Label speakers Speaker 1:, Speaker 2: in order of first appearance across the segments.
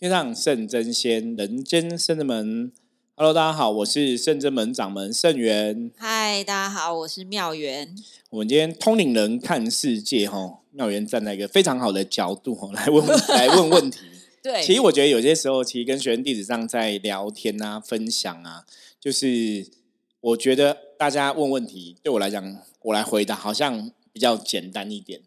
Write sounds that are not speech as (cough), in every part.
Speaker 1: 天上圣真仙，人间圣真门。Hello，大家好，我是圣真门掌门圣元。
Speaker 2: 嗨，大家好，我是妙元。
Speaker 1: 我们今天通灵人看世界，哈，妙元站在一个非常好的角度，哈，(laughs) 来问 (laughs) 来问问题。
Speaker 2: 对，
Speaker 1: 其实我觉得有些时候，其实跟学生弟子上在聊天啊、分享啊，就是我觉得大家问问题，对我来讲，我来回答好像比较简单一点。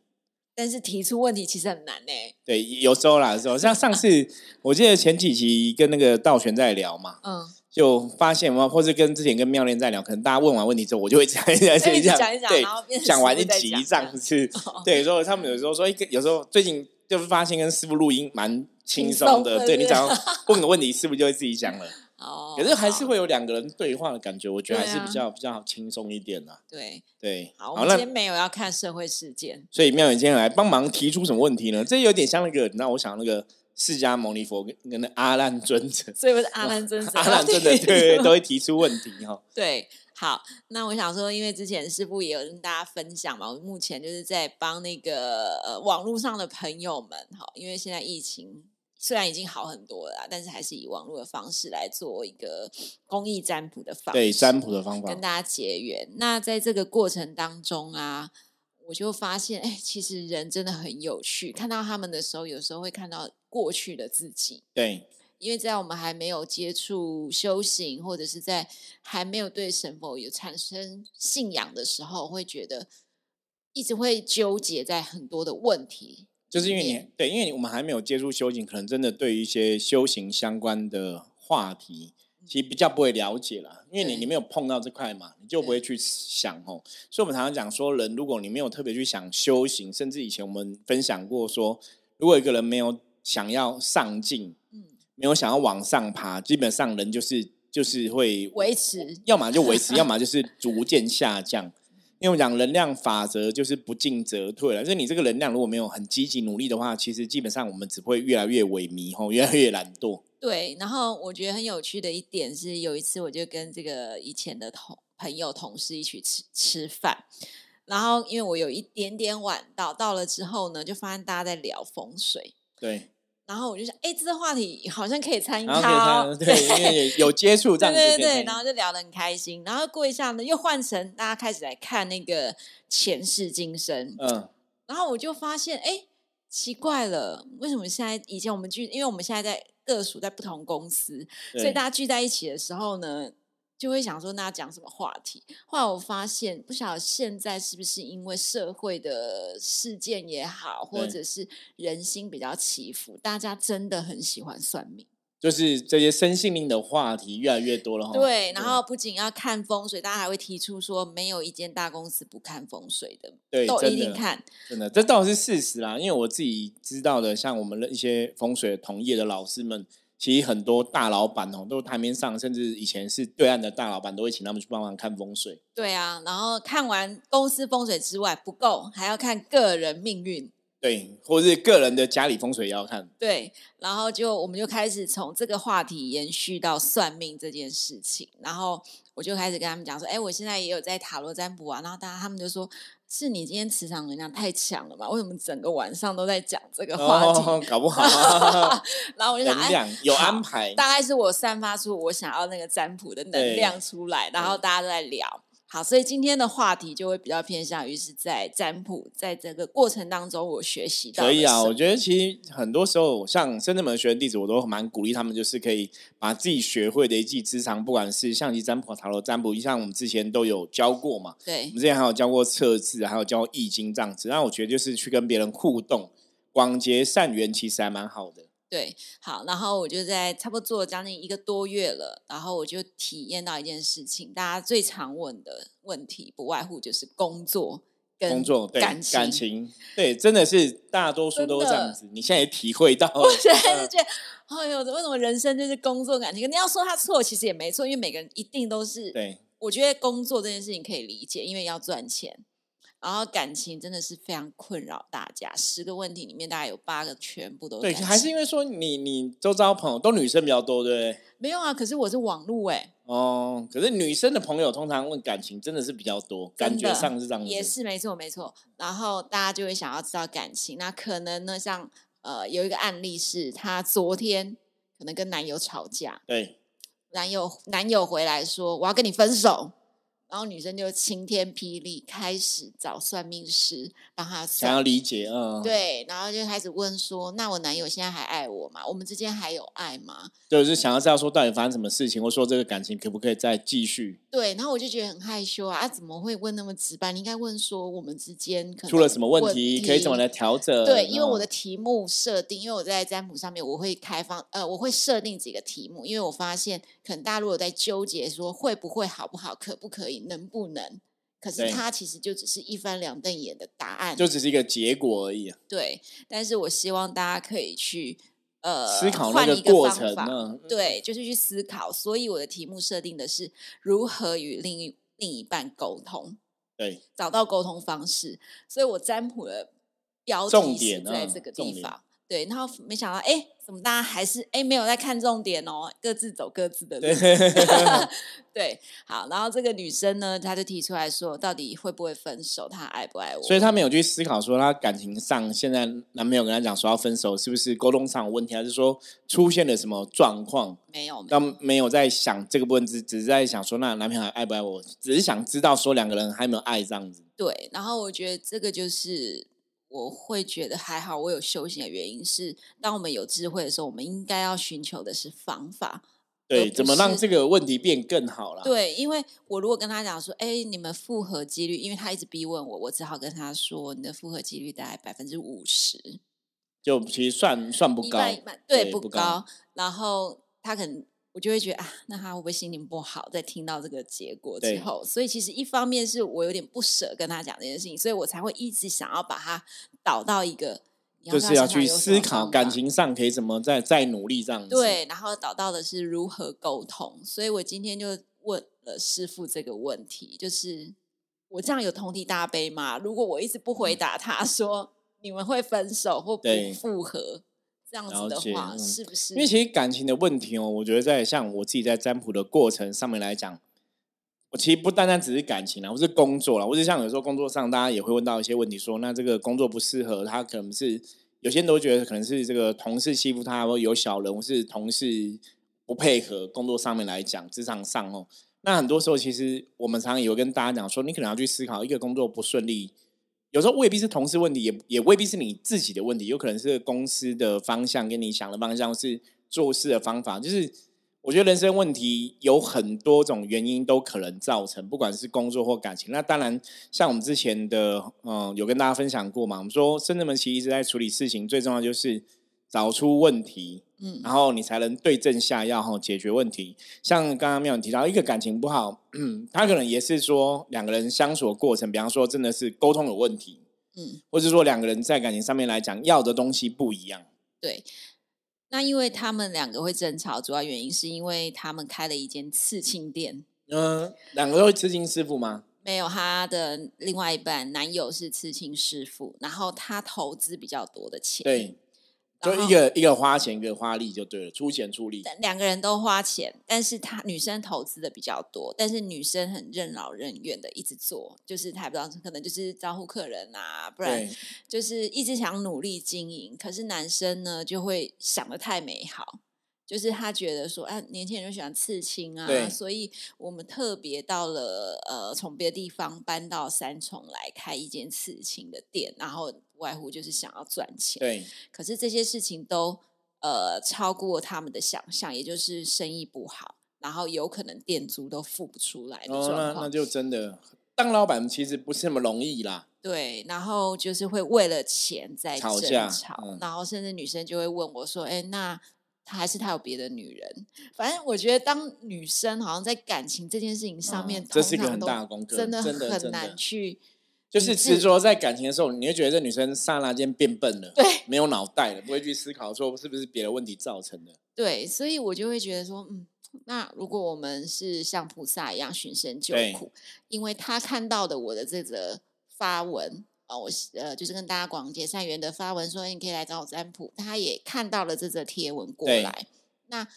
Speaker 2: 但是提出问题其实很难呢。
Speaker 1: 对，有时候啦，有时候像上次，(laughs) 我记得前几集跟那个道玄在聊嘛，嗯，就发现嘛，或是跟之前跟妙莲在聊，可能大家问完问题之后，我就会讲一讲，(laughs)
Speaker 2: 讲一讲，对，
Speaker 1: 讲完一集这样子。对，所以他们有时候说，有时候最近就是发现跟师傅录音蛮轻松的，对你只要问个问题，师傅就会自己讲了。(laughs) 哦，可是还是会有两个人对话的感觉，我觉得还是比较比较轻松一点的。
Speaker 2: 对
Speaker 1: 对，
Speaker 2: 好，我们今天没有要看社会事件，
Speaker 1: 所以妙远今天来帮忙提出什么问题呢？这有点像那个，那我想那个释迦牟尼佛跟跟那阿难尊者，(laughs)
Speaker 2: 所以不是阿 (laughs) 难尊者，
Speaker 1: 阿难尊者对都会提出问题哈。(laughs)
Speaker 2: 对，好，那我想说，因为之前师傅也有跟大家分享嘛，我目前就是在帮那个呃网络上的朋友们哈，因为现在疫情。虽然已经好很多了，但是还是以网络的方式来做一个公益占卜的方式，
Speaker 1: 对占卜的方法
Speaker 2: 跟大家结缘。那在这个过程当中啊，我就发现，哎，其实人真的很有趣。看到他们的时候，有时候会看到过去的自己。
Speaker 1: 对，
Speaker 2: 因为在我们还没有接触修行，或者是在还没有对神佛有产生信仰的时候，会觉得一直会纠结在很多的问题。
Speaker 1: 就是因为你对，因为我们还没有接触修行，可能真的对于一些修行相关的话题，其实比较不会了解了。因为你你没有碰到这块嘛，你就不会去想哦。所以我们常常讲说，人如果你没有特别去想修行，甚至以前我们分享过说，如果一个人没有想要上进，嗯，没有想要往上爬，基本上人就是就是会
Speaker 2: 维持，
Speaker 1: 要么就维持，(laughs) 要么就是逐渐下降。因为讲能量法则就是不进则退了，就是你这个能量如果没有很积极努力的话，其实基本上我们只会越来越萎靡吼，越来越懒惰。
Speaker 2: 对，然后我觉得很有趣的一点是，有一次我就跟这个以前的同朋友同事一起吃吃饭，然后因为我有一点点晚到，到了之后呢，就发现大家在聊风水。
Speaker 1: 对。
Speaker 2: 然后我就想，哎，这个话题好像可以参与
Speaker 1: 他，(laughs) 对，因为有接触这样子，
Speaker 2: 对对对，然后就聊得很开心。然后过一下呢，又换成大家开始来看那个前世今生，嗯，然后我就发现，哎，奇怪了，为什么现在以前我们聚，因为我们现在在各属在不同公司，所以大家聚在一起的时候呢。就会想说，那要讲什么话题？后来我发现，不晓得现在是不是因为社会的事件也好，或者是人心比较起伏，大家真的很喜欢算命，
Speaker 1: 就是这些生性命的话题越来越多了哈。
Speaker 2: 对，然后不仅要看风水，大家还会提出说，没有一间大公司不看风水的，
Speaker 1: 对，
Speaker 2: 都一定看。
Speaker 1: 真的，这倒是事实啦。因为我自己知道的，像我们的一些风水同业的老师们。其实很多大老板哦，都台面上，甚至以前是对岸的大老板，都会请他们去帮忙看风水。
Speaker 2: 对啊，然后看完公司风水之外不够，还要看个人命运。
Speaker 1: 对，或是个人的家里风水也要看。
Speaker 2: 对，然后就我们就开始从这个话题延续到算命这件事情，然后我就开始跟他们讲说：“哎，我现在也有在塔罗占卜啊。”然后大家他们就说。是你今天磁场能量太强了吧？为什么整个晚上都在讲这个话
Speaker 1: 题？搞不好，(laughs)
Speaker 2: 然后我就想，
Speaker 1: 哎，有安排，
Speaker 2: 大概是我散发出我想要那个占卜的能量出来，然后大家都在聊。好，所以今天的话题就会比较偏向于是在占卜，在这个过程当中我学习到。
Speaker 1: 所以啊，我觉得其实很多时候，像深圳门学员弟子，我都蛮鼓励他们，就是可以把自己学会的一技之长，不管是象棋占卜、塔罗占卜，像我们之前都有教过嘛。
Speaker 2: 对，
Speaker 1: 我们之前还有教过测字，还有教易经这样子。那我觉得就是去跟别人互动，广结善缘，其实还蛮好的。
Speaker 2: 对，好，然后我就在差不多做了将近一个多月了，然后我就体验到一件事情，大家最常问的问题，不外乎就是工作跟、
Speaker 1: 工作、
Speaker 2: 感情、
Speaker 1: 感情，对，真的是大多数都这样子。你现在也体会到，(laughs)
Speaker 2: 我现在就觉得，哎呦，为什么人生就是工作、感情？你要说他错，其实也没错，因为每个人一定都是。
Speaker 1: 对，
Speaker 2: 我觉得工作这件事情可以理解，因为要赚钱。然后感情真的是非常困扰大家，十个问题里面大概有八个全部都
Speaker 1: 对，还是因为说你你周遭朋友都女生比较多，对不对？
Speaker 2: 没有啊，可是我是网路哎。
Speaker 1: 哦，可是女生的朋友通常问感情真的是比较多，感觉上是这样子。
Speaker 2: 也是没错没错，然后大家就会想要知道感情，那可能呢，像呃有一个案例是，她昨天可能跟男友吵架，
Speaker 1: 对，
Speaker 2: 男友男友回来说我要跟你分手。然后女生就晴天霹雳，开始找算命师帮她
Speaker 1: 想要理解，嗯，
Speaker 2: 对，然后就开始问说：“那我男友现在还爱我吗？我们之间还有爱吗？”
Speaker 1: 就是想要知道说到底发生什么事情，或说这个感情可不可以再继续？
Speaker 2: 对，然后我就觉得很害羞啊，啊怎么会问那么直白？你应该问说我们之间可能
Speaker 1: 出了什么问题，可以怎么来调整？
Speaker 2: 对，因为我的题目设定，因为我在占卜上面我会开放，呃，我会设定几个题目，因为我发现可能大家如果在纠结说会不会好不好，可不可以。能不能？可是它其实就只是一翻两瞪眼的答案，
Speaker 1: 就只是一个结果而已。
Speaker 2: 啊对，但是我希望大家可以去呃
Speaker 1: 思考那个过程呢。
Speaker 2: 对，就是去思考。所以我的题目设定的是如何与另一另一半沟通，
Speaker 1: 对，
Speaker 2: 找到沟通方式。所以我占卜的标题是在这个地方。对，然后没想到，哎，怎么大家还是哎没有在看重点哦，各自走各自的路。(laughs) 对，好，然后这个女生呢，她就提出来说，到底会不会分手？她爱不爱我？
Speaker 1: 所以她没有去思考说，她感情上现在男朋友跟她讲说要分手，是不是沟通上有问题，还是说出现了什么状况？
Speaker 2: 没有，
Speaker 1: 但没有在想这个问题，只是在想说，那男朋友还爱不爱我？只是想知道说两个人还没有爱这样子。
Speaker 2: 对，然后我觉得这个就是。我会觉得还好，我有修行的原因是，当我们有智慧的时候，我们应该要寻求的是方法。
Speaker 1: 对，怎么让这个问题变更好了？
Speaker 2: 对，因为我如果跟他讲说，哎，你们复合几率，因为他一直逼问我，我只好跟他说，你的复合几率大概百分之五十，
Speaker 1: 就其实算算不高，
Speaker 2: 对，不高。然后他可能。我就会觉得啊，那他会不会心情不好？在听到这个结果之后，所以其实一方面是我有点不舍跟他讲这件事情，所以我才会一直想要把他导到一个，
Speaker 1: 就是要去思考感情上可以怎么再再努力这样子。
Speaker 2: 对，然后导到的是如何沟通，所以我今天就问了师傅这个问题，就是我这样有同体大悲吗？如果我一直不回答他说你们会分手或不复合？这样子的话，是不是？
Speaker 1: 因为其实感情的问题哦，我觉得在像我自己在占卜的过程上面来讲，我其实不单单只是感情啦，或是工作啦，或是像有时候工作上，大家也会问到一些问题，说那这个工作不适合他，可能是有些人都觉得可能是这个同事欺负他，或有小人，或是同事不配合工作上面来讲，职场上哦，那很多时候其实我们常常有跟大家讲说，你可能要去思考一个工作不顺利。有时候未必是同事问题，也也未必是你自己的问题，有可能是公司的方向跟你想的方向是做事的方法。就是我觉得人生问题有很多种原因都可能造成，不管是工作或感情。那当然，像我们之前的嗯有跟大家分享过嘛，我们说深圳门其实一直在处理事情，最重要就是找出问题。嗯，然后你才能对症下药哈，解决问题。像刚刚妙有提到，一个感情不好，嗯 (clears throat) 他可能也是说两个人相处的过程，比方说真的是沟通有问题，嗯，或者说两个人在感情上面来讲要的东西不一样。
Speaker 2: 对，那因为他们两个会争吵，主要原因是因为他们开了一间刺青店。
Speaker 1: 嗯，两个都是刺青师傅吗？
Speaker 2: 没有，他的另外一半男友是刺青师傅，然后他投资比较多的钱。
Speaker 1: 对。就一个一个花钱，一个花力就对了，出钱出力。
Speaker 2: 两个人都花钱，但是他女生投资的比较多，但是女生很任劳任怨的一直做，就是他不知道可能就是招呼客人啊，不然就是一直想努力经营。可是男生呢，就会想的太美好。就是他觉得说，哎，年轻人就喜欢刺青啊，所以我们特别到了呃，从别的地方搬到三重来开一间刺青的店，然后外乎就是想要赚钱。
Speaker 1: 对，
Speaker 2: 可是这些事情都呃超过他们的想象，也就是生意不好，然后有可能店租都付不出来的状况。
Speaker 1: 那那就真的当老板其实不是那么容易啦。
Speaker 2: 对，然后就是会为了钱在
Speaker 1: 吵
Speaker 2: 架，然后甚至女生就会问我说：“哎，那？”他还是他有别的女人，反正我觉得当女生好像在感情这件事情上面，
Speaker 1: 这是一个很大的功课，
Speaker 2: 真
Speaker 1: 的
Speaker 2: 很难去。
Speaker 1: 就是执着在感情的时候，你会觉得这女生刹那间变笨了，
Speaker 2: 对，
Speaker 1: 没有脑袋了，不会去思考说是不是别的问题造成的。
Speaker 2: 对，所以我就会觉得说，嗯，那如果我们是像菩萨一样寻声救苦，因为他看到的我的这则发文。我呃，就是跟大家广结善缘的发文说，你可以来找我占卜。他也看到了这则贴文过来，那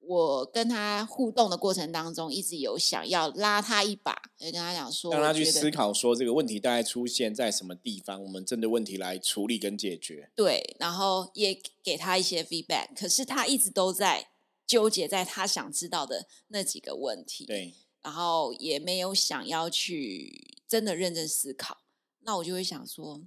Speaker 2: 我跟他互动的过程当中，一直有想要拉他一把，跟他讲说，
Speaker 1: 让他去思考说这个问题大概出现在什么地方，我们针对问题来处理跟解决。
Speaker 2: 对，然后也给他一些 feedback，可是他一直都在纠结在他想知道的那几个问题。
Speaker 1: 对，
Speaker 2: 然后也没有想要去真的认真思考。那我就会想说，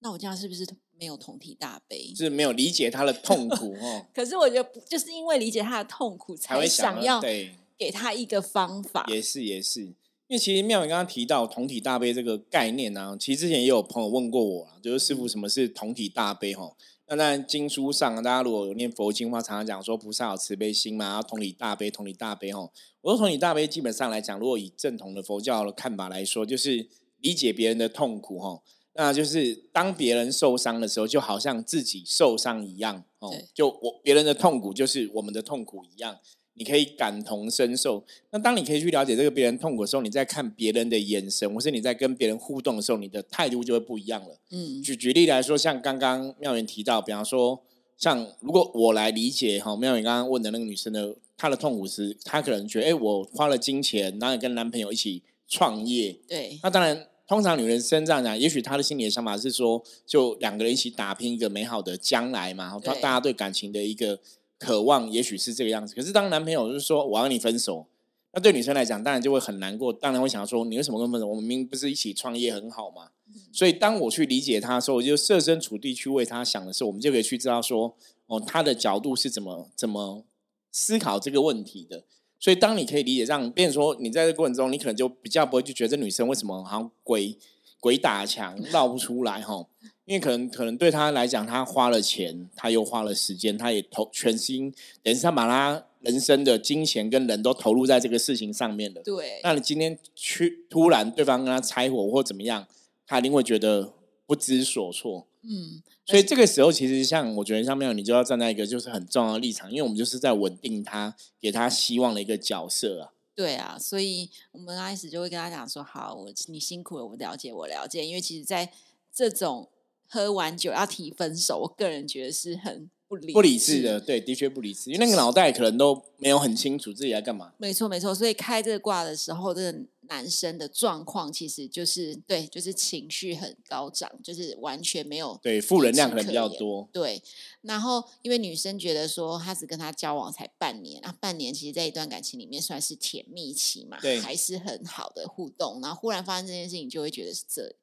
Speaker 2: 那我这样是不是？没有同体大悲，
Speaker 1: 是没有理解他的痛苦 (laughs) 哦。
Speaker 2: 可是我觉得，就是因为理解他的痛苦，才
Speaker 1: 会
Speaker 2: 想要
Speaker 1: 对
Speaker 2: 给他一个方法。
Speaker 1: 也是也是，因为其实妙远刚刚提到同体大悲这个概念呢，其实之前也有朋友问过我就是师傅什么是同体大悲哈？那在经书上，大家如果有念佛经的话，常常讲说菩萨有慈悲心嘛，然后同理大悲，同理大悲哈。我说同理大悲基本上来讲，如果以正统的佛教的看法来说，就是理解别人的痛苦哈。那就是当别人受伤的时候，就好像自己受伤一样哦。就我别人的痛苦就是我们的痛苦一样，你可以感同身受。那当你可以去了解这个别人痛苦的时候，你在看别人的眼神，或是你在跟别人互动的时候，你的态度就会不一样了。嗯，举举例来说，像刚刚妙云提到，比方说，像如果我来理解哈，妙云刚刚问的那个女生的她的痛苦是，她可能觉得，哎，我花了金钱，然后跟男朋友一起创业，
Speaker 2: 对，
Speaker 1: 那当然。通常女人身上讲，也许她的心里的想法是说，就两个人一起打拼一个美好的将来嘛。她大家对感情的一个渴望，也许是这个样子。可是当男朋友就是说我要跟你分手，那对女生来讲，当然就会很难过，当然会想说你为什么跟分手？我们明明不是一起创业很好吗？所以当我去理解他的时候，我就设身处地去为他想的时候，我们就可以去知道说，哦，他的角度是怎么怎么思考这个问题的。所以，当你可以理解这样，变成说，你在这过程中，你可能就比较不会去觉得这女生为什么好像鬼鬼打墙绕不出来哈？因为可能可能对她来讲，她花了钱，她又花了时间，她也投全心，等于是她把她人生的金钱跟人都投入在这个事情上面了。
Speaker 2: 对。
Speaker 1: 那你今天去突然对方跟她拆伙或怎么样，她一定会觉得不知所措。嗯。所以这个时候，其实像我觉得，像妙你就要站在一个就是很重要的立场，因为我们就是在稳定他，给他希望的一个角色啊。
Speaker 2: 对啊，所以我们开始就会跟他讲说：“好，我你辛苦了，我了解，我了解。”因为其实，在这种喝完酒要提分手，我个人觉得是很。
Speaker 1: 不理智的，对，的确不理智，因为那个脑袋可能都没有很清楚自己在干嘛。
Speaker 2: 没错，没错。所以开这个卦的时候，这个男生的状况其实就是对，就是情绪很高涨，就是完全没有
Speaker 1: 对负能量可能比较多。
Speaker 2: 对，然后因为女生觉得说，她只跟他交往才半年啊，半年其实在一段感情里面算是甜蜜期嘛，
Speaker 1: 对，
Speaker 2: 还是很好的互动。然后忽然发生这件事情，就会觉得是这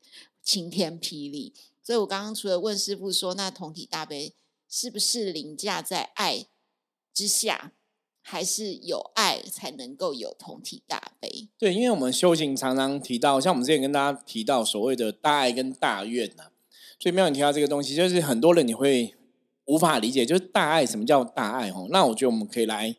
Speaker 2: 晴天霹雳。所以我刚刚除了问师傅说，那同体大悲。是不是凌驾在爱之下，还是有爱才能够有同体大悲？
Speaker 1: 对，因为我们修行常常提到，像我们之前跟大家提到所谓的大爱跟大愿呐，所以没有提到这个东西，就是很多人你会无法理解，就是大爱什么叫大爱？哦，那我觉得我们可以来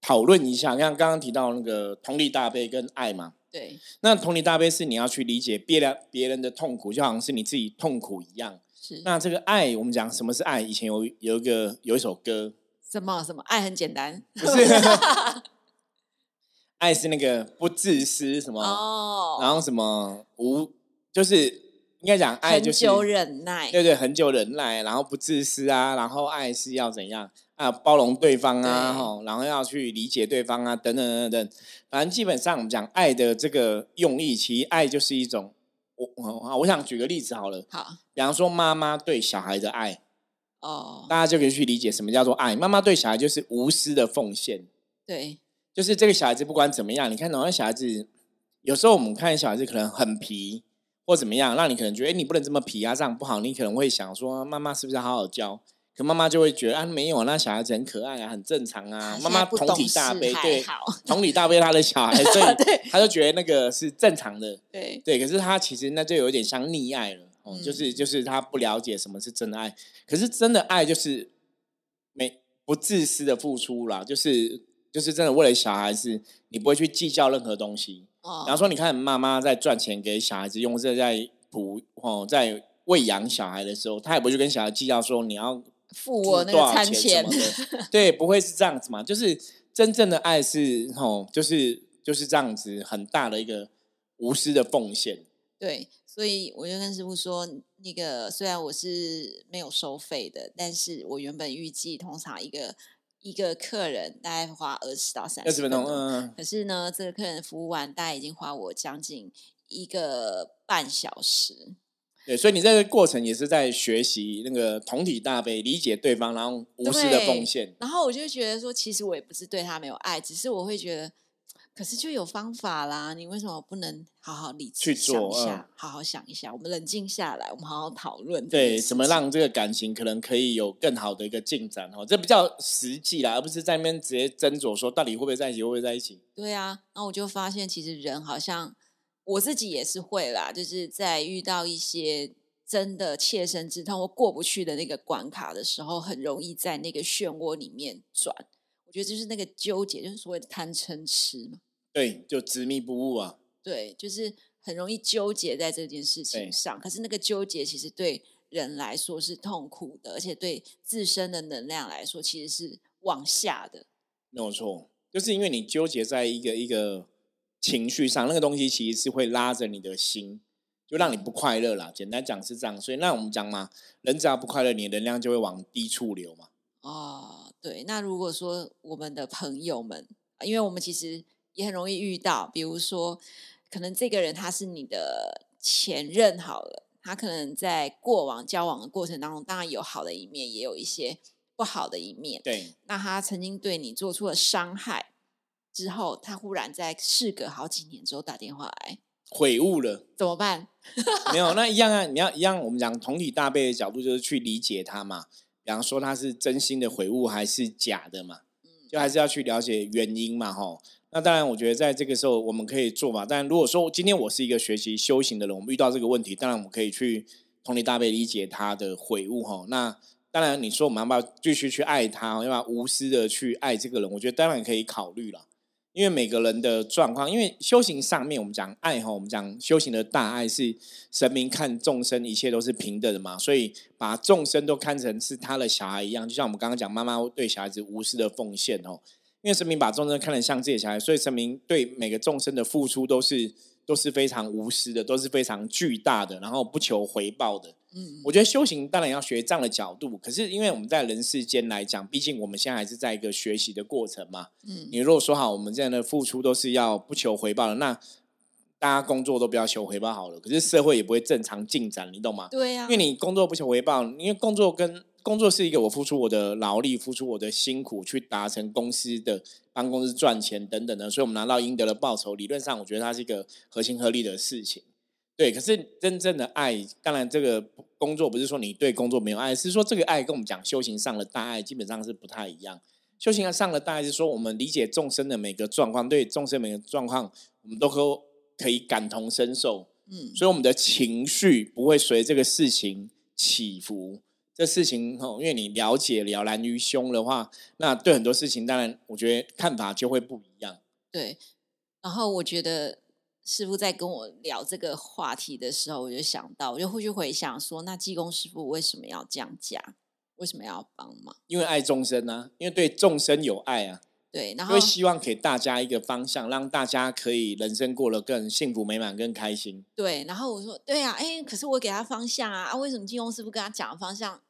Speaker 1: 讨论一下，像刚刚提到那个同理大悲跟爱嘛，
Speaker 2: 对，
Speaker 1: 那同理大悲是你要去理解别人别人的痛苦，就好像是你自己痛苦一样。那这个爱，我们讲什么是爱？以前有有一个有一首歌，
Speaker 2: 什么什么爱很简单，
Speaker 1: 不是？(laughs) 爱是那个不自私什么？哦，然后什么无，就是应该讲爱就是
Speaker 2: 很久忍耐，
Speaker 1: 对对，很久忍耐，然后不自私啊，然后爱是要怎样啊？包容对方啊，吼，然后要去理解对方啊，等等等等，反正基本上我们讲爱的这个用意，其实爱就是一种。我我我想举个例子好了，
Speaker 2: 好，
Speaker 1: 比方说妈妈对小孩的爱，哦，大家就可以去理解什么叫做爱。妈妈对小孩就是无私的奉献，
Speaker 2: 对，
Speaker 1: 就是这个小孩子不管怎么样，你看，那小孩子有时候我们看小孩子可能很皮或怎么样，让你可能觉得，哎，你不能这么皮啊，这样不好。你可能会想说，妈妈是不是要好好教？可妈妈就会觉得啊，没有，那小孩子很可爱啊，很正常啊。妈妈同体大悲，对，同体大悲他的小孩，(laughs) 所以他就觉得那个是正常的。
Speaker 2: 对
Speaker 1: 对，可是他其实那就有点像溺爱了，哦，就是就是他不了解什么是真的爱。可是真的爱就是没不自私的付出啦，就是就是真的为了小孩子，你不会去计较任何东西。哦，然后说，你看妈妈在赚钱给小孩子用，这在补哦，在喂养小孩的时候，他也不会去跟小孩计较说你要。
Speaker 2: 付我那个餐钱，(laughs)
Speaker 1: 对，不会是这样子嘛？就是真正的爱是吼，就是就是这样子，很大的一个无私的奉献。
Speaker 2: 对，所以我就跟师傅说，那个虽然我是没有收费的，但是我原本预计通常一个一个客人大概花二十到三
Speaker 1: 十分钟，
Speaker 2: 嗯，可是呢，这个客人服务完，大概已经花我将近一个半小时。
Speaker 1: 对，所以你这个过程也是在学习那个同体大悲，理解对方，然后无私的奉献。
Speaker 2: 然后我就觉得说，其实我也不是对他没有爱，只是我会觉得。可是就有方法啦，你为什么不能好好理智想一下，好好想一下？我们冷静下来，我们好好讨论。
Speaker 1: 对，怎么让这个感情可能可以有更好的一个进展？哦，这比较实际啦，而不是在那边直接斟酌说到底会不会在一起，会不会在一起？
Speaker 2: 对啊，那我就发现其实人好像我自己也是会啦，就是在遇到一些真的切身之痛或过不去的那个关卡的时候，很容易在那个漩涡里面转。我觉得就是那个纠结，就是所谓的贪嗔痴嘛。
Speaker 1: 对，就执迷不悟啊。
Speaker 2: 对，就是很容易纠结在这件事情上。可是那个纠结其实对人来说是痛苦的，而且对自身的能量来说其实是往下的。
Speaker 1: 没有错，就是因为你纠结在一个一个情绪上，那个东西其实是会拉着你的心，就让你不快乐啦。简单讲是这样，所以那我们讲嘛，人只要不快乐，你的能量就会往低处流嘛。
Speaker 2: 哦。对，那如果说我们的朋友们，因为我们其实也很容易遇到，比如说，可能这个人他是你的前任好了，他可能在过往交往的过程当中，当然有好的一面，也有一些不好的一面。
Speaker 1: 对，
Speaker 2: 那他曾经对你做出了伤害之后，他忽然在事隔好几年之后打电话来，
Speaker 1: 悔悟了，
Speaker 2: 怎么办？(laughs)
Speaker 1: 没有，那一样啊，你要一样，我们讲同体大悲的角度，就是去理解他嘛。比方说他是真心的悔悟还是假的嘛？就还是要去了解原因嘛，吼。那当然，我觉得在这个时候我们可以做嘛。但如果说今天我是一个学习修行的人，我们遇到这个问题，当然我们可以去同理大悲理解他的悔悟，吼。那当然，你说我们要不要继续去爱他，要不要无私的去爱这个人？我觉得当然可以考虑了。因为每个人的状况，因为修行上面我们讲爱哈，我们讲修行的大爱是神明看众生一切都是平等的嘛，所以把众生都看成是他的小孩一样，就像我们刚刚讲妈妈对小孩子无私的奉献哦，因为神明把众生看得像自己的小孩，所以神明对每个众生的付出都是都是非常无私的，都是非常巨大的，然后不求回报的。嗯，我觉得修行当然要学这样的角度，可是因为我们在人世间来讲，毕竟我们现在还是在一个学习的过程嘛。嗯，你如果说好，我们这样的付出都是要不求回报的，那大家工作都不要求回报好了，可是社会也不会正常进展，你懂吗？
Speaker 2: 对呀，
Speaker 1: 因为你工作不求回报，因为工作跟工作是一个我付出我的劳力，付出我的辛苦去达成公司的帮公司赚钱等等的，所以我们拿到应得的报酬，理论上我觉得它是一个合情合理的事情。对，可是真正的爱，当然这个工作不是说你对工作没有爱，是说这个爱跟我们讲修行上的大爱基本上是不太一样。修行上的大爱是说我们理解众生的每个状况，对众生每个状况，我们都可可以感同身受。嗯，所以我们的情绪不会随这个事情起伏。这事情哦，因为你了解了然于胸的话，那对很多事情，当然我觉得看法就会不一样。
Speaker 2: 对，然后我觉得。师傅在跟我聊这个话题的时候，我就想到，我就会去回想说，那济公师傅为什么要降价？为什么要帮忙？
Speaker 1: 因为爱众生啊，因为对众生有爱啊。
Speaker 2: 对，然后
Speaker 1: 希望给大家一个方向，让大家可以人生过得更幸福美满、更开心。
Speaker 2: 对，然后我说，对啊，哎，可是我给他方向啊，啊，为什么济公师傅跟他讲的方向？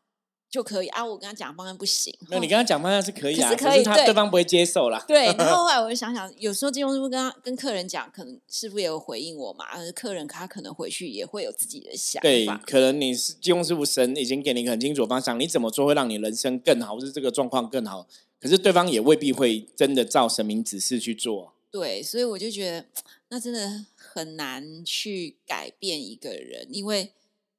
Speaker 2: 就可以啊！我跟他讲方案不行。
Speaker 1: 那你跟他讲方案是可以啊，
Speaker 2: 可是
Speaker 1: 他对方不会接受啦。
Speaker 2: 对，(laughs) 然后后来我就想想，有时候金融师傅跟他跟客人讲，可能师傅也有回应我嘛。而客人他可能回去也会有自己的想法。
Speaker 1: 对，可能你是金融师傅神已经给你一个很清楚方向，你怎么做会让你人生更好，或是这个状况更好？可是对方也未必会真的照神明指示去做。
Speaker 2: 对，所以我就觉得那真的很难去改变一个人，因为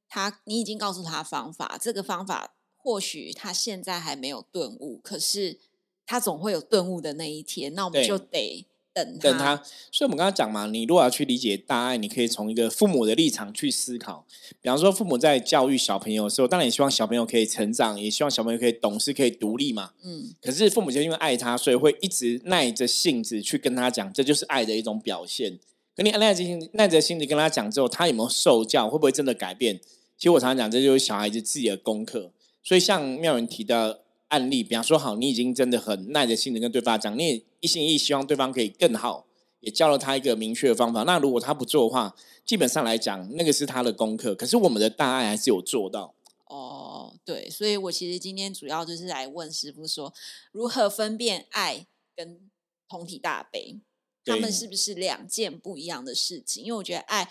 Speaker 2: 他你已经告诉他方法，这个方法。或许他现在还没有顿悟，可是他总会有顿悟的那一天。那我们就得等
Speaker 1: 等他。所以，我们刚刚讲嘛，你如果要去理解大爱，你可以从一个父母的立场去思考。比方说，父母在教育小朋友的时候，当然也希望小朋友可以成长，也希望小朋友可以懂事、可以独立嘛。嗯。可是父母就因为爱他，所以会一直耐着性子去跟他讲，这就是爱的一种表现。可你耐着心、耐着心子跟他讲之后，他有没有受教？会不会真的改变？其实我常常讲，这就是小孩子自己的功课。所以，像妙人提的案例，比方说，好，你已经真的很耐着性子跟对方讲，你也一心一意希望对方可以更好，也教了他一个明确的方法。那如果他不做的话，基本上来讲，那个是他的功课。可是我们的大爱还是有做到。
Speaker 2: 哦，对，所以我其实今天主要就是来问师傅说，如何分辨爱跟同体大悲，他们是不是两件不一样的事情？因为我觉得爱。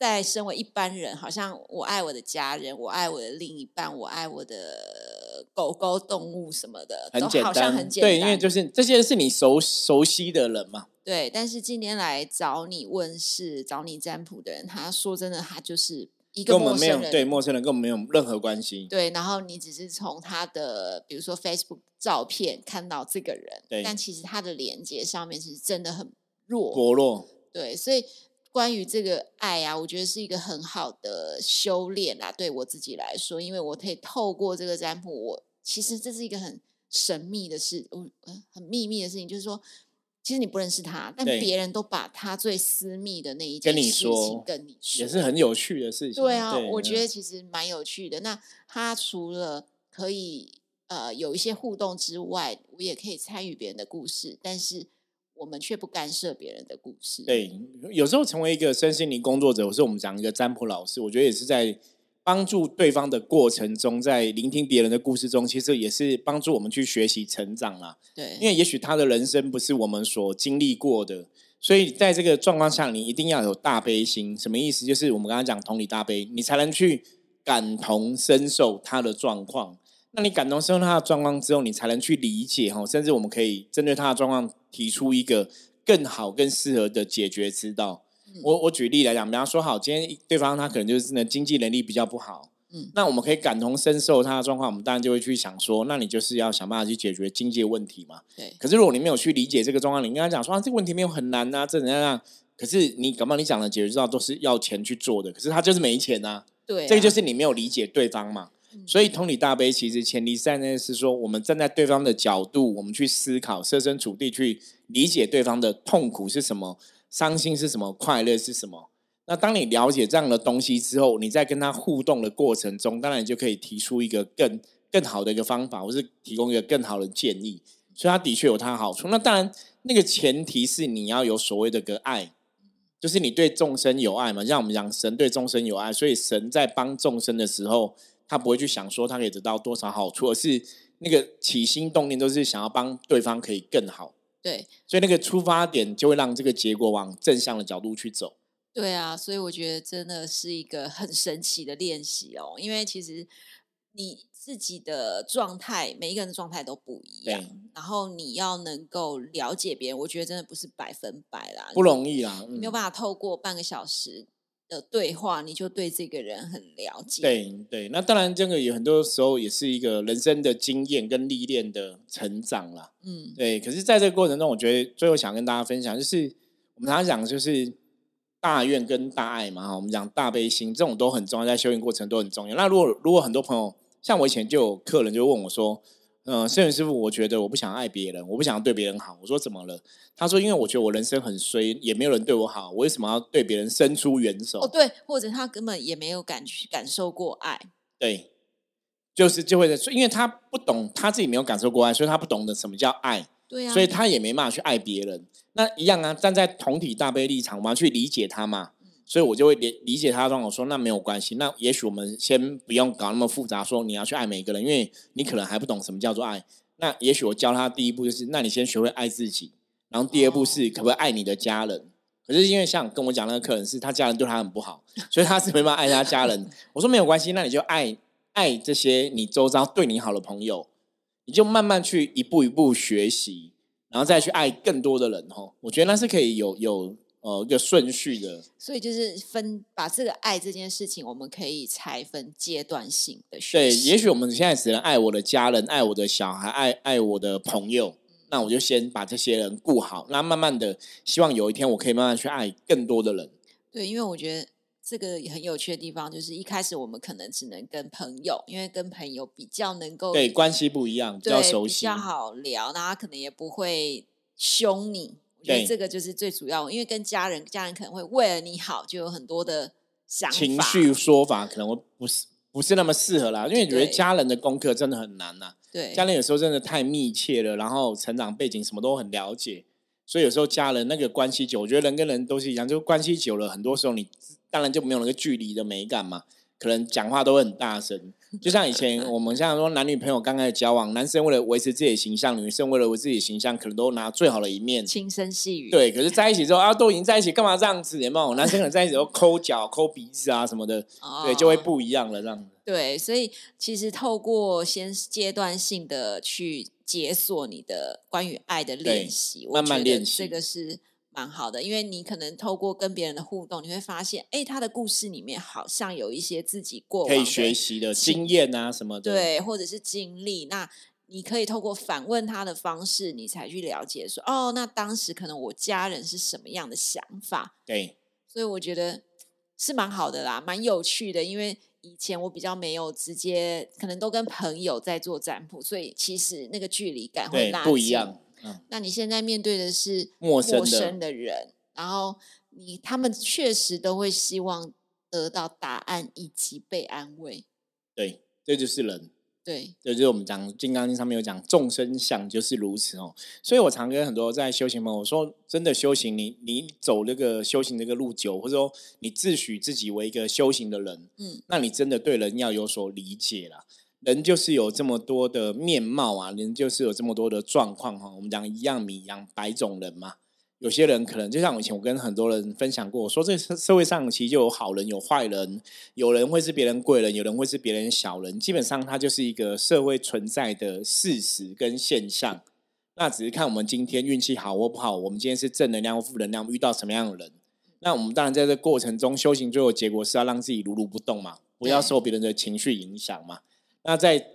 Speaker 2: 在身为一般人，好像我爱我的家人，我爱我的另一半，我爱我的狗狗、动物什么的，
Speaker 1: 很简
Speaker 2: 单，很简单。
Speaker 1: 对，因为就是这些是你熟熟悉的人嘛。
Speaker 2: 对，但是今天来找你问事、找你占卜的人，他说真的，他就是一个陌生人，
Speaker 1: 对陌生人跟我们没有任何关系。
Speaker 2: 对，然后你只是从他的比如说 Facebook 照片看到这个人，
Speaker 1: 对，
Speaker 2: 但其实他的连接上面是真的很弱，
Speaker 1: 薄弱。
Speaker 2: 对，所以。关于这个爱啊，我觉得是一个很好的修炼啦。对我自己来说，因为我可以透过这个占卜，我其实这是一个很神秘的事，嗯，很秘密的事情。就是说，其实你不认识他，但别人都把他最私密的那一件事情跟你说，
Speaker 1: 也是很有趣的事情。
Speaker 2: 对啊，我觉得其实蛮有趣的。那他除了可以呃有一些互动之外，我也可以参与别人的故事，但是。我们却不干涉别人的故事。
Speaker 1: 对，有时候成为一个身心灵工作者，或是我们讲一个占卜老师，我觉得也是在帮助对方的过程中，在聆听别人的故事中，其实也是帮助我们去学习成长啦。
Speaker 2: 对，
Speaker 1: 因为也许他的人生不是我们所经历过的，所以在这个状况下，你一定要有大悲心。什么意思？就是我们刚刚讲同理大悲，你才能去感同身受他的状况。那你感同身受他的状况之后，你才能去理解哈，甚至我们可以针对他的状况。提出一个更好、更适合的解决之道。我我举例来讲，比方说，好，今天对方他可能就是呢经济能力比较不好，嗯，那我们可以感同身受他的状况，我们当然就会去想说，那你就是要想办法去解决经济问题嘛。
Speaker 2: 对。
Speaker 1: 可是如果你没有去理解这个状况，你跟他讲说啊，这个问题没有很难啊，这怎样样？可是你感冒，你讲的解决之道都是要钱去做的，可是他就是没钱啊。
Speaker 2: 对。
Speaker 1: 这个就是你没有理解对方嘛。所以同理大悲，其实前提在呢是说，我们站在对方的角度，我们去思考，设身处地去理解对方的痛苦是什么，伤心是什么，快乐是什么。那当你了解这样的东西之后，你在跟他互动的过程中，当然就可以提出一个更更好的一个方法，或是提供一个更好的建议。所以他的确有他的好处。那当然，那个前提是你要有所谓的个爱，就是你对众生有爱嘛。像我们讲神对众生有爱，所以神在帮众生的时候。他不会去想说他可以得到多少好处，而是那个起心动念都是想要帮对方可以更好。
Speaker 2: 对，
Speaker 1: 所以那个出发点就会让这个结果往正向的角度去走。
Speaker 2: 对啊，所以我觉得真的是一个很神奇的练习哦，因为其实你自己的状态，每一个人的状态都不一样，然后你要能够了解别人，我觉得真的不是百分百啦，
Speaker 1: 不容易啦，
Speaker 2: 没有办法透过半个小时。的对话，你就对这个人很了解。
Speaker 1: 对对，那当然，这个有很多时候也是一个人生的经验跟历练的成长啦。嗯，对。可是，在这个过程中，我觉得最后想跟大家分享，就是我们常常讲，就是大愿跟大爱嘛。我们讲大悲心，这种都很重要，在修行过程都很重要。那如果如果很多朋友，像我以前就有客人就问我说。嗯，圣元师傅，我觉得我不想爱别人，我不想对别人好。我说怎么了？他说，因为我觉得我人生很衰，也没有人对我好，我为什么要对别人伸出援手？
Speaker 2: 哦，对，或者他根本也没有感感受过爱。
Speaker 1: 对，就是就会因为他不懂，他自己没有感受过爱，所以他不懂得什么叫爱。
Speaker 2: 对啊，
Speaker 1: 所以他也没办法去爱别人。那一样啊，站在同体大悲立场，我们要去理解他嘛。所以我就会理理解他的状况，说那没有关系，那也许我们先不用搞那么复杂，说你要去爱每一个人，因为你可能还不懂什么叫做爱。那也许我教他第一步就是，那你先学会爱自己，然后第二步是可不可以爱你的家人？可是因为像跟我讲那个客人是他家人对他很不好，所以他是没办法爱他家人。我说没有关系，那你就爱爱这些你周遭对你好的朋友，你就慢慢去一步一步学习，然后再去爱更多的人。吼，我觉得那是可以有有。呃，一个顺序的，
Speaker 2: 所以就是分把这个爱这件事情，我们可以拆分阶段性的学
Speaker 1: 对，也许我们现在只能爱我的家人，爱我的小孩，爱爱我的朋友，那我就先把这些人顾好。那慢慢的，希望有一天我可以慢慢去爱更多的人。
Speaker 2: 对，因为我觉得这个很有趣的地方，就是一开始我们可能只能跟朋友，因为跟朋友比较能够
Speaker 1: 对关系不一样，比较熟悉，
Speaker 2: 比较好聊，那他可能也不会凶你。我觉得这个就是最主要，因为跟家人，家人可能会为了你好，就有很多的想法
Speaker 1: 情绪说法，可能会不是不是那么适合啦。因为觉得家人的功课真的很难呐。
Speaker 2: 对，
Speaker 1: 家人有时候真的太密切了，然后成长背景什么都很了解，所以有时候家人那个关系久，我觉得人跟人都是一样，就关系久了，很多时候你当然就没有那个距离的美感嘛。可能讲话都会很大声。就像以前 (laughs) 我们像说男女朋友刚开始交往，男生为了维持自己的形象，女生为了维持自己的形象，可能都拿最好的一面，
Speaker 2: 轻声细语。
Speaker 1: 对，可是在一起之后啊，都已经在一起，干嘛这样子？有没有？男生可能在一起都抠脚、抠鼻子啊什么的，对，就会不一样了这样。
Speaker 2: 对，所以其实透过先阶段性的去解锁你的关于爱的练习，
Speaker 1: 慢慢练习，
Speaker 2: 这个是。蛮好的，因为你可能透过跟别人的互动，你会发现，哎，他的故事里面好像有一些自己过
Speaker 1: 可以学习的经验啊什么的，
Speaker 2: 对，或者是经历。那你可以透过反问他的方式，你才去了解说，哦，那当时可能我家人是什么样的想法？
Speaker 1: 对，
Speaker 2: 所以我觉得是蛮好的啦，蛮有趣的。因为以前我比较没有直接，可能都跟朋友在做占卜，所以其实那个距离感会拉
Speaker 1: 不一样。
Speaker 2: 那你现在面对的是
Speaker 1: 陌
Speaker 2: 生的人，然后你他们确实都会希望得到答案以及被安慰。
Speaker 1: 对，这就是人。
Speaker 2: 对，
Speaker 1: 这就是我们讲《金刚经》上面有讲众生相就是如此哦。所以我常跟很多在修行朋友说，真的修行，你你走那个修行那个路久，或者说你自诩自己为一个修行的人，嗯，那你真的对人要有所理解了。人就是有这么多的面貌啊，人就是有这么多的状况哈。我们讲一样米养百种人嘛，有些人可能就像以前我跟很多人分享过，我说这社会上其实就有好人有坏人，有人会是别人贵人，有人会是别人小人，基本上它就是一个社会存在的事实跟现象。那只是看我们今天运气好或不好，我们今天是正能量或负能量，遇到什么样的人。那我们当然在这过程中修行，最后结果是要让自己如如不动嘛，不要受别人的情绪影响嘛。那在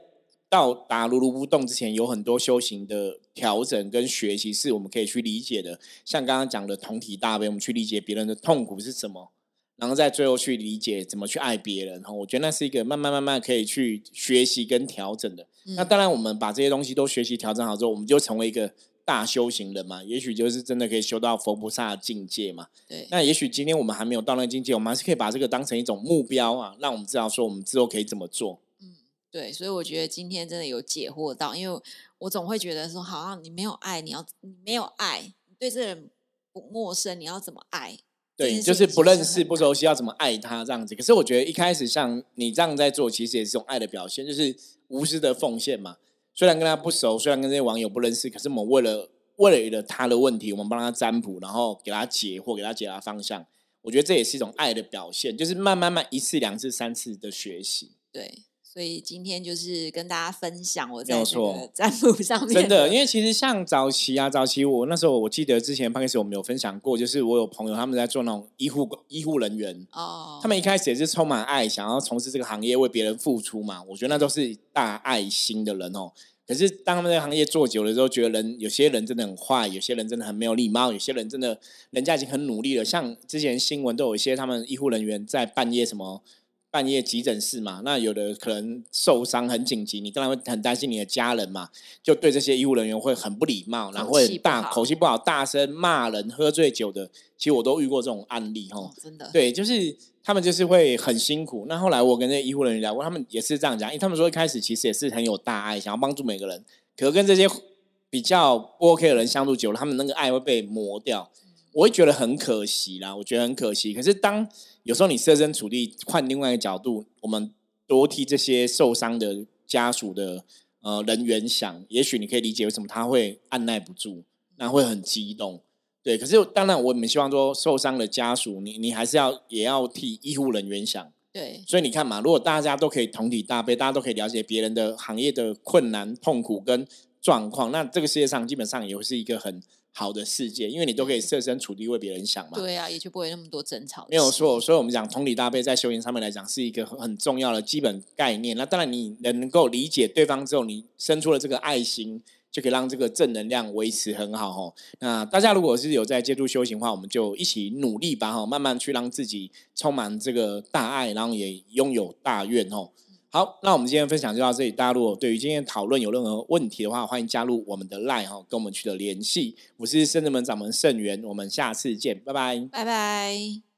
Speaker 1: 到达如如不动之前，有很多修行的调整跟学习是我们可以去理解的。像刚刚讲的同体大悲，我们去理解别人的痛苦是什么，然后在最后去理解怎么去爱别人。哈，我觉得那是一个慢慢慢慢可以去学习跟调整的。那当然，我们把这些东西都学习调整好之后，我们就成为一个大修行人嘛。也许就是真的可以修到佛菩萨的境界嘛。
Speaker 2: 对。
Speaker 1: 那也许今天我们还没有到那个境界，我们还是可以把这个当成一种目标啊，让我们知道说我们之后可以怎么做。
Speaker 2: 对，所以我觉得今天真的有解惑到，因为我总会觉得说，好像你没有爱，你要你没有爱，对这个人不陌生，你要怎么爱？
Speaker 1: 对，就是不认识、不熟悉，要怎么爱他这样子。可是我觉得一开始像你这样在做，其实也是种爱的表现，就是无私的奉献嘛。虽然跟他不熟，虽然跟这些网友不认识，可是我们为了为了他的问题，我们帮他占卜，然后给他解惑，给他解答方向。我觉得这也是一种爱的表现，就是慢慢慢一次、两次、三次的学习。
Speaker 2: 对。所以今天就是跟大家分享我在这个占卜 (laughs) 上面
Speaker 1: 真的，因为其实像早期啊，早期我那时候我记得之前刚开始我们有分享过，就是我有朋友他们在做那种医护医护人员哦，他们一开始也是充满爱，想要从事这个行业为别人付出嘛。我觉得那都是大爱心的人哦。可是当他们在行业做久了之后，觉得人有些人真的很坏，有些人真的很没有礼貌，有些人真的人家已经很努力了。像之前新闻都有一些他们医护人员在半夜什么。半夜急诊室嘛，那有的可能受伤很紧急，你当然会很担心你的家人嘛，就对这些医务人员会很不礼貌，然后会大口气不好，大声骂人，喝醉酒的，其实我都遇过这种案例哈。
Speaker 2: 真的，
Speaker 1: 对，就是他们就是会很辛苦。那后来我跟那些医护人员聊过，他们也是这样讲，因为他们说一开始其实也是很有大爱，想要帮助每个人，可跟这些比较不 OK 的人相处久了，他们那个爱会被磨掉。我会觉得很可惜啦，我觉得很可惜。可是当有时候你设身处地换另外一个角度，我们多替这些受伤的家属的呃人员想，也许你可以理解为什么他会按耐不住，那会很激动。对，可是当然我们希望说受伤的家属，你你还是要也要替医护人员想。
Speaker 2: 对，
Speaker 1: 所以你看嘛，如果大家都可以同体大悲，大家都可以了解别人的行业的困难、痛苦跟状况，那这个世界上基本上也会是一个很。好的世界，因为你都可以设身处地为别人想嘛。
Speaker 2: 对啊，也就不会那么多争吵。
Speaker 1: 没有错，所以我们讲同理大悲，在修行上面来讲，是一个很重要的基本概念。那当然，你能够理解对方之后，你生出了这个爱心，就可以让这个正能量维持很好哦。那大家如果是有在接触修行的话，我们就一起努力吧哈，慢慢去让自己充满这个大爱，然后也拥有大愿哦。好，那我们今天分享就到这里。大家如果对于今天讨论有任何问题的话，欢迎加入我们的 LINE 哈，跟我们取得联系。我是圣人门掌门圣元，我们下次见，拜拜，
Speaker 2: 拜拜。